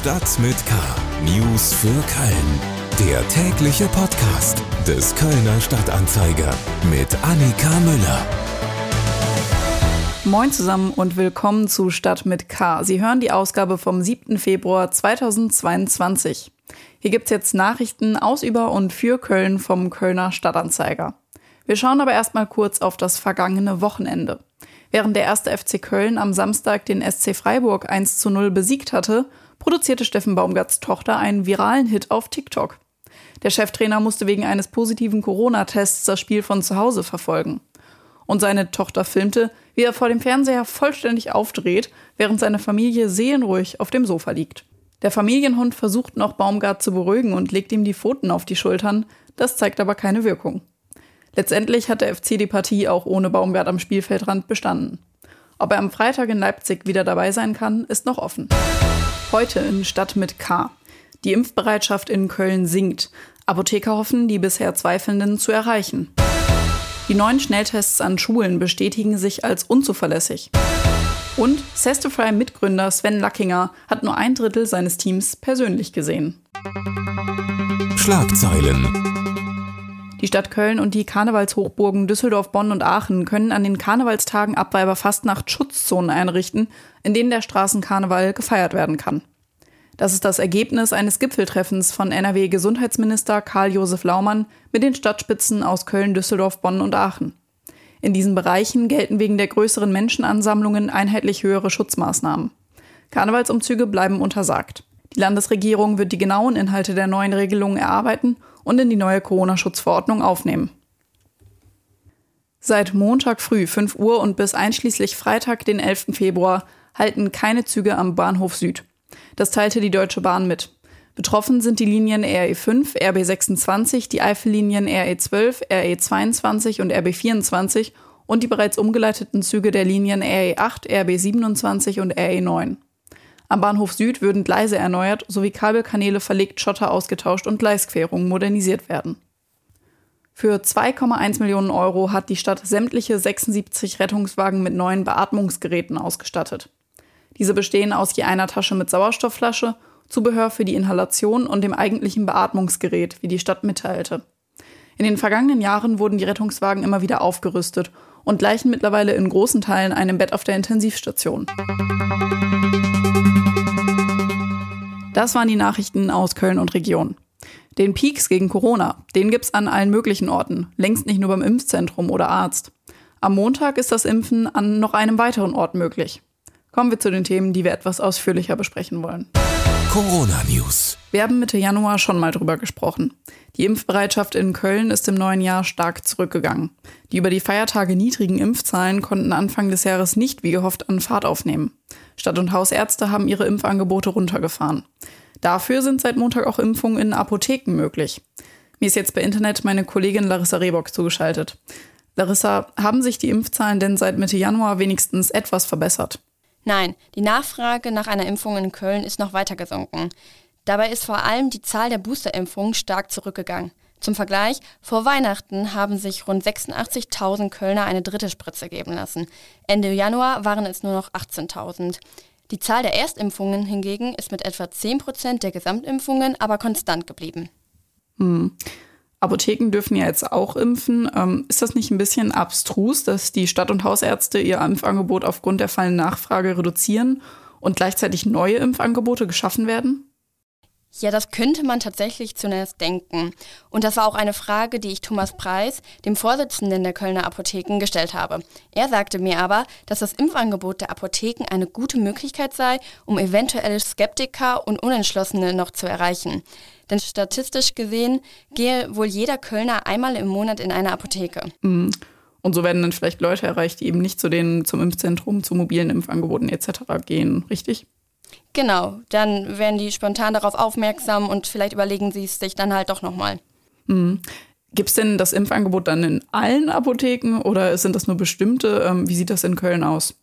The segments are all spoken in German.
Stadt mit K. News für Köln. Der tägliche Podcast des Kölner Stadtanzeiger mit Annika Müller. Moin zusammen und willkommen zu Stadt mit K. Sie hören die Ausgabe vom 7. Februar 2022. Hier gibt's jetzt Nachrichten aus, über und für Köln vom Kölner Stadtanzeiger. Wir schauen aber erstmal kurz auf das vergangene Wochenende. Während der erste FC Köln am Samstag den SC Freiburg 1 zu 0 besiegt hatte, produzierte Steffen Baumgarts Tochter einen viralen Hit auf TikTok. Der Cheftrainer musste wegen eines positiven Corona-Tests das Spiel von zu Hause verfolgen. Und seine Tochter filmte, wie er vor dem Fernseher vollständig aufdreht, während seine Familie seelenruhig auf dem Sofa liegt. Der Familienhund versucht noch Baumgart zu beruhigen und legt ihm die Pfoten auf die Schultern, das zeigt aber keine Wirkung. Letztendlich hat der FC die Partie auch ohne Baumgart am Spielfeldrand bestanden. Ob er am Freitag in Leipzig wieder dabei sein kann, ist noch offen. Heute in Stadt mit K. Die Impfbereitschaft in Köln sinkt. Apotheker hoffen, die bisher Zweifelnden zu erreichen. Die neuen Schnelltests an Schulen bestätigen sich als unzuverlässig. Und Sestify-Mitgründer Sven Lackinger hat nur ein Drittel seines Teams persönlich gesehen. Schlagzeilen die Stadt Köln und die Karnevalshochburgen Düsseldorf, Bonn und Aachen können an den Karnevalstagen ab Weiberfastnacht Schutzzonen einrichten, in denen der Straßenkarneval gefeiert werden kann. Das ist das Ergebnis eines Gipfeltreffens von NRW-Gesundheitsminister Karl-Josef Laumann mit den Stadtspitzen aus Köln, Düsseldorf, Bonn und Aachen. In diesen Bereichen gelten wegen der größeren Menschenansammlungen einheitlich höhere Schutzmaßnahmen. Karnevalsumzüge bleiben untersagt. Die Landesregierung wird die genauen Inhalte der neuen Regelungen erarbeiten und in die neue Corona-Schutzverordnung aufnehmen. Seit Montag früh 5 Uhr und bis einschließlich Freitag, den 11. Februar, halten keine Züge am Bahnhof Süd. Das teilte die Deutsche Bahn mit. Betroffen sind die Linien RE5, RB26, die Eifellinien RE12, RE22 und RB24 und die bereits umgeleiteten Züge der Linien RE8, RB27 und RE9. Am Bahnhof Süd würden Gleise erneuert sowie Kabelkanäle verlegt, Schotter ausgetauscht und Gleisquerungen modernisiert werden. Für 2,1 Millionen Euro hat die Stadt sämtliche 76 Rettungswagen mit neuen Beatmungsgeräten ausgestattet. Diese bestehen aus je einer Tasche mit Sauerstoffflasche, Zubehör für die Inhalation und dem eigentlichen Beatmungsgerät, wie die Stadt mitteilte. In den vergangenen Jahren wurden die Rettungswagen immer wieder aufgerüstet und gleichen mittlerweile in großen Teilen einem Bett auf der Intensivstation. Das waren die Nachrichten aus Köln und Region. Den Peaks gegen Corona, den gibt's an allen möglichen Orten, längst nicht nur beim Impfzentrum oder Arzt. Am Montag ist das Impfen an noch einem weiteren Ort möglich. Kommen wir zu den Themen, die wir etwas ausführlicher besprechen wollen. Corona News. Wir haben Mitte Januar schon mal drüber gesprochen. Die Impfbereitschaft in Köln ist im neuen Jahr stark zurückgegangen. Die über die Feiertage niedrigen Impfzahlen konnten Anfang des Jahres nicht wie gehofft an Fahrt aufnehmen. Stadt- und Hausärzte haben ihre Impfangebote runtergefahren. Dafür sind seit Montag auch Impfungen in Apotheken möglich. Mir ist jetzt bei Internet meine Kollegin Larissa Rehbock zugeschaltet. Larissa, haben sich die Impfzahlen denn seit Mitte Januar wenigstens etwas verbessert? Nein, die Nachfrage nach einer Impfung in Köln ist noch weiter gesunken. Dabei ist vor allem die Zahl der Boosterimpfungen stark zurückgegangen. Zum Vergleich, vor Weihnachten haben sich rund 86.000 Kölner eine dritte Spritze geben lassen. Ende Januar waren es nur noch 18.000. Die Zahl der Erstimpfungen hingegen ist mit etwa 10 Prozent der Gesamtimpfungen aber konstant geblieben. Hm. Apotheken dürfen ja jetzt auch impfen. Ähm, ist das nicht ein bisschen abstrus, dass die Stadt- und Hausärzte ihr Impfangebot aufgrund der fallenden Nachfrage reduzieren und gleichzeitig neue Impfangebote geschaffen werden? Ja, das könnte man tatsächlich zunächst denken. Und das war auch eine Frage, die ich Thomas Preis, dem Vorsitzenden der Kölner Apotheken, gestellt habe. Er sagte mir aber, dass das Impfangebot der Apotheken eine gute Möglichkeit sei, um eventuelle Skeptiker und Unentschlossene noch zu erreichen. Denn statistisch gesehen gehe wohl jeder Kölner einmal im Monat in eine Apotheke. Mhm. Und so werden dann vielleicht Leute erreicht, die eben nicht zu den, zum Impfzentrum, zu mobilen Impfangeboten etc. gehen, richtig? Genau, dann werden die spontan darauf aufmerksam und vielleicht überlegen sie es sich dann halt doch nochmal. Mhm. Gibt es denn das Impfangebot dann in allen Apotheken oder sind das nur bestimmte? Ähm, wie sieht das in Köln aus?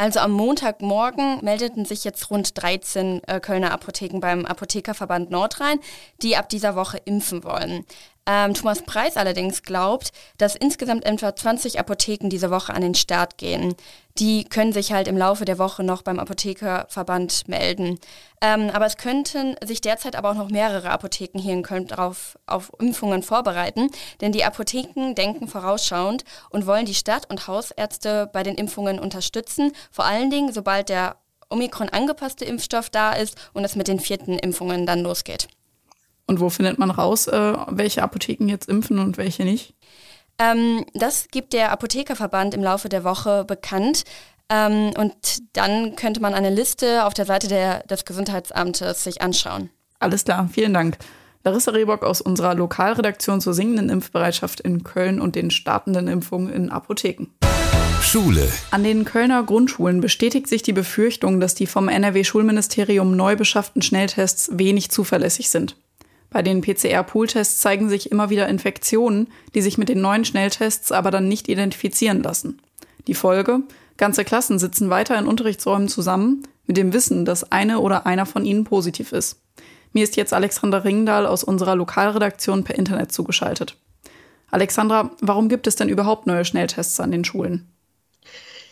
Also am Montagmorgen meldeten sich jetzt rund 13 äh, Kölner Apotheken beim Apothekerverband Nordrhein, die ab dieser Woche impfen wollen. Ähm, Thomas Preis allerdings glaubt, dass insgesamt etwa 20 Apotheken diese Woche an den Start gehen. die können sich halt im Laufe der Woche noch beim Apothekerverband melden. Ähm, aber es könnten sich derzeit aber auch noch mehrere Apotheken hier in Köln darauf auf Impfungen vorbereiten, denn die Apotheken denken vorausschauend und wollen die Stadt- und Hausärzte bei den Impfungen unterstützen, vor allen Dingen sobald der Omikron angepasste Impfstoff da ist und es mit den vierten Impfungen dann losgeht. Und wo findet man raus, äh, welche Apotheken jetzt impfen und welche nicht? Ähm, das gibt der Apothekerverband im Laufe der Woche bekannt. Ähm, und dann könnte man eine Liste auf der Seite der, des Gesundheitsamtes sich anschauen. Alles klar, vielen Dank. Larissa Rehbock aus unserer Lokalredaktion zur singenden Impfbereitschaft in Köln und den startenden Impfungen in Apotheken. Schule. An den Kölner Grundschulen bestätigt sich die Befürchtung, dass die vom NRW-Schulministerium neu beschafften Schnelltests wenig zuverlässig sind. Bei den PCR-Pooltests zeigen sich immer wieder Infektionen, die sich mit den neuen Schnelltests aber dann nicht identifizieren lassen. Die Folge? Ganze Klassen sitzen weiter in Unterrichtsräumen zusammen, mit dem Wissen, dass eine oder einer von ihnen positiv ist. Mir ist jetzt Alexandra Ringdahl aus unserer Lokalredaktion per Internet zugeschaltet. Alexandra, warum gibt es denn überhaupt neue Schnelltests an den Schulen?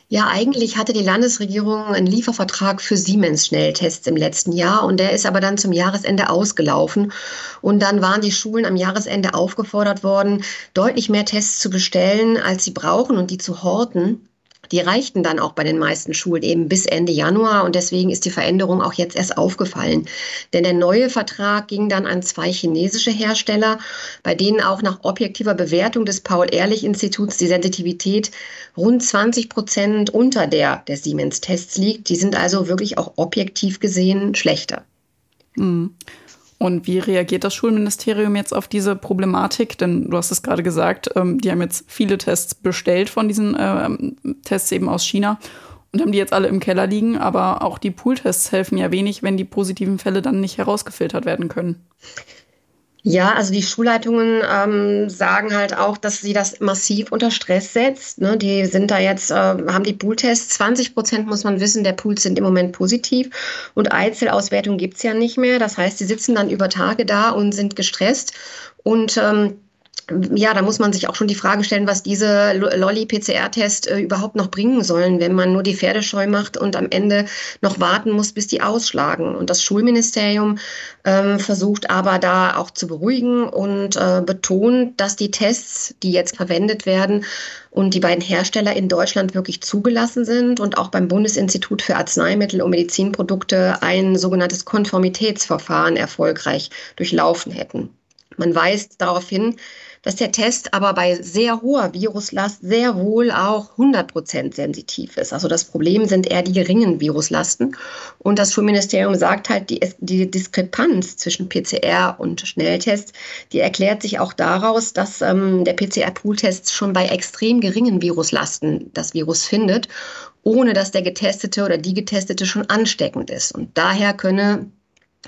Ja, eigentlich hatte die Landesregierung einen Liefervertrag für Siemens-Schnelltests im letzten Jahr und der ist aber dann zum Jahresende ausgelaufen. Und dann waren die Schulen am Jahresende aufgefordert worden, deutlich mehr Tests zu bestellen, als sie brauchen und die zu horten. Die reichten dann auch bei den meisten Schulen eben bis Ende Januar und deswegen ist die Veränderung auch jetzt erst aufgefallen. Denn der neue Vertrag ging dann an zwei chinesische Hersteller, bei denen auch nach objektiver Bewertung des Paul-Ehrlich-Instituts die Sensitivität rund 20 Prozent unter der der Siemens-Tests liegt. Die sind also wirklich auch objektiv gesehen schlechter. Mhm. Und wie reagiert das Schulministerium jetzt auf diese Problematik? Denn du hast es gerade gesagt, ähm, die haben jetzt viele Tests bestellt von diesen ähm, Tests eben aus China und haben die jetzt alle im Keller liegen. Aber auch die Pooltests helfen ja wenig, wenn die positiven Fälle dann nicht herausgefiltert werden können. Ja, also die Schulleitungen ähm, sagen halt auch, dass sie das massiv unter Stress setzt. Ne? Die sind da jetzt, äh, haben die Pooltests, 20 Prozent muss man wissen, der Pools sind im Moment positiv und Einzelauswertung gibt's ja nicht mehr. Das heißt, die sitzen dann über Tage da und sind gestresst und ähm, ja, da muss man sich auch schon die Frage stellen, was diese Lolli-PCR-Test äh, überhaupt noch bringen sollen, wenn man nur die Pferde scheu macht und am Ende noch warten muss, bis die ausschlagen. Und das Schulministerium ähm, versucht aber da auch zu beruhigen und äh, betont, dass die Tests, die jetzt verwendet werden und die beiden Hersteller in Deutschland wirklich zugelassen sind und auch beim Bundesinstitut für Arzneimittel und Medizinprodukte ein sogenanntes Konformitätsverfahren erfolgreich durchlaufen hätten. Man weist darauf hin, dass der Test aber bei sehr hoher Viruslast sehr wohl auch 100 Prozent sensitiv ist. Also das Problem sind eher die geringen Viruslasten. Und das Schulministerium sagt halt, die, die Diskrepanz zwischen PCR und Schnelltest, die erklärt sich auch daraus, dass ähm, der PCR-Pool-Test schon bei extrem geringen Viruslasten das Virus findet, ohne dass der Getestete oder die Getestete schon ansteckend ist. Und daher könne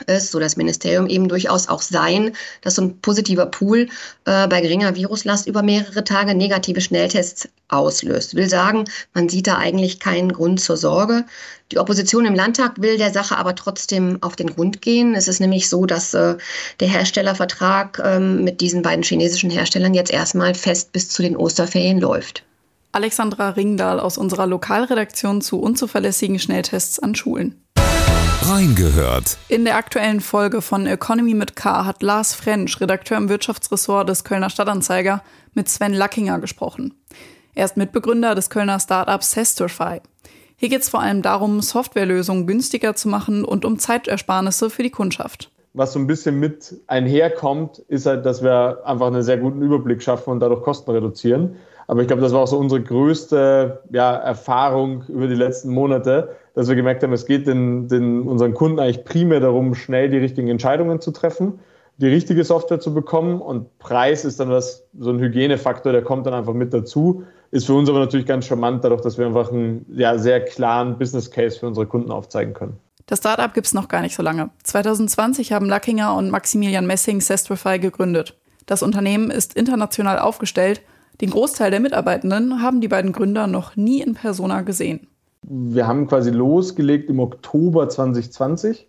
es, so das Ministerium eben durchaus auch sein, dass so ein positiver Pool äh, bei geringer Viruslast über mehrere Tage negative Schnelltests auslöst. Will sagen, man sieht da eigentlich keinen Grund zur Sorge. Die Opposition im Landtag will der Sache aber trotzdem auf den Grund gehen. Es ist nämlich so, dass äh, der Herstellervertrag äh, mit diesen beiden chinesischen Herstellern jetzt erstmal fest bis zu den Osterferien läuft. Alexandra Ringdahl aus unserer Lokalredaktion zu unzuverlässigen Schnelltests an Schulen. Reingehört. In der aktuellen Folge von Economy mit K hat Lars Frensch, Redakteur im Wirtschaftsressort des Kölner Stadtanzeiger, mit Sven Lackinger gesprochen. Er ist Mitbegründer des Kölner Startups Sestrify. Hier geht es vor allem darum, Softwarelösungen günstiger zu machen und um Zeitersparnisse für die Kundschaft. Was so ein bisschen mit einherkommt, ist halt, dass wir einfach einen sehr guten Überblick schaffen und dadurch Kosten reduzieren. Aber ich glaube, das war auch so unsere größte ja, Erfahrung über die letzten Monate, dass wir gemerkt haben, es geht den, den, unseren Kunden eigentlich primär darum, schnell die richtigen Entscheidungen zu treffen, die richtige Software zu bekommen und Preis ist dann was, so ein Hygienefaktor, der kommt dann einfach mit dazu. Ist für uns aber natürlich ganz charmant, dadurch, dass wir einfach einen ja, sehr klaren Business Case für unsere Kunden aufzeigen können. Das Startup gibt es noch gar nicht so lange. 2020 haben Lackinger und Maximilian Messing Sestrify gegründet. Das Unternehmen ist international aufgestellt den Großteil der Mitarbeitenden haben die beiden Gründer noch nie in Persona gesehen. Wir haben quasi losgelegt im Oktober 2020,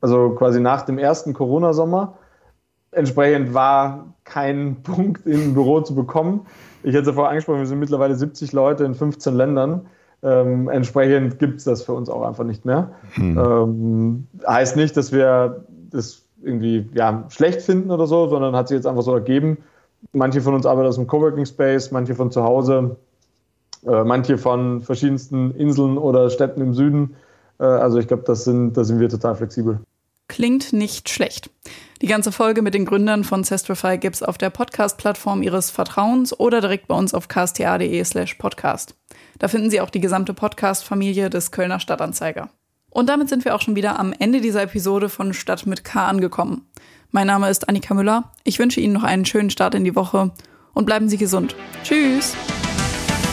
also quasi nach dem ersten Corona-Sommer. Entsprechend war kein Punkt im Büro zu bekommen. Ich hätte es ja vorher angesprochen, wir sind mittlerweile 70 Leute in 15 Ländern. Ähm, entsprechend gibt es das für uns auch einfach nicht mehr. Hm. Ähm, heißt nicht, dass wir das irgendwie ja, schlecht finden oder so, sondern hat sich jetzt einfach so ergeben. Manche von uns arbeiten aus dem Coworking Space, manche von zu Hause, äh, manche von verschiedensten Inseln oder Städten im Süden. Äh, also ich glaube, das sind, da sind wir total flexibel. Klingt nicht schlecht. Die ganze Folge mit den Gründern von Cestrify gibt's auf der Podcast-Plattform Ihres Vertrauens oder direkt bei uns auf ksta.de slash podcast. Da finden Sie auch die gesamte Podcast-Familie des Kölner Stadtanzeiger. Und damit sind wir auch schon wieder am Ende dieser Episode von Stadt mit K angekommen. Mein Name ist Annika Müller. Ich wünsche Ihnen noch einen schönen Start in die Woche und bleiben Sie gesund. Tschüss.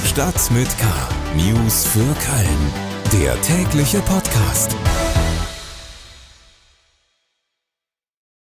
Stadt mit K. News für Köln. Der tägliche Podcast.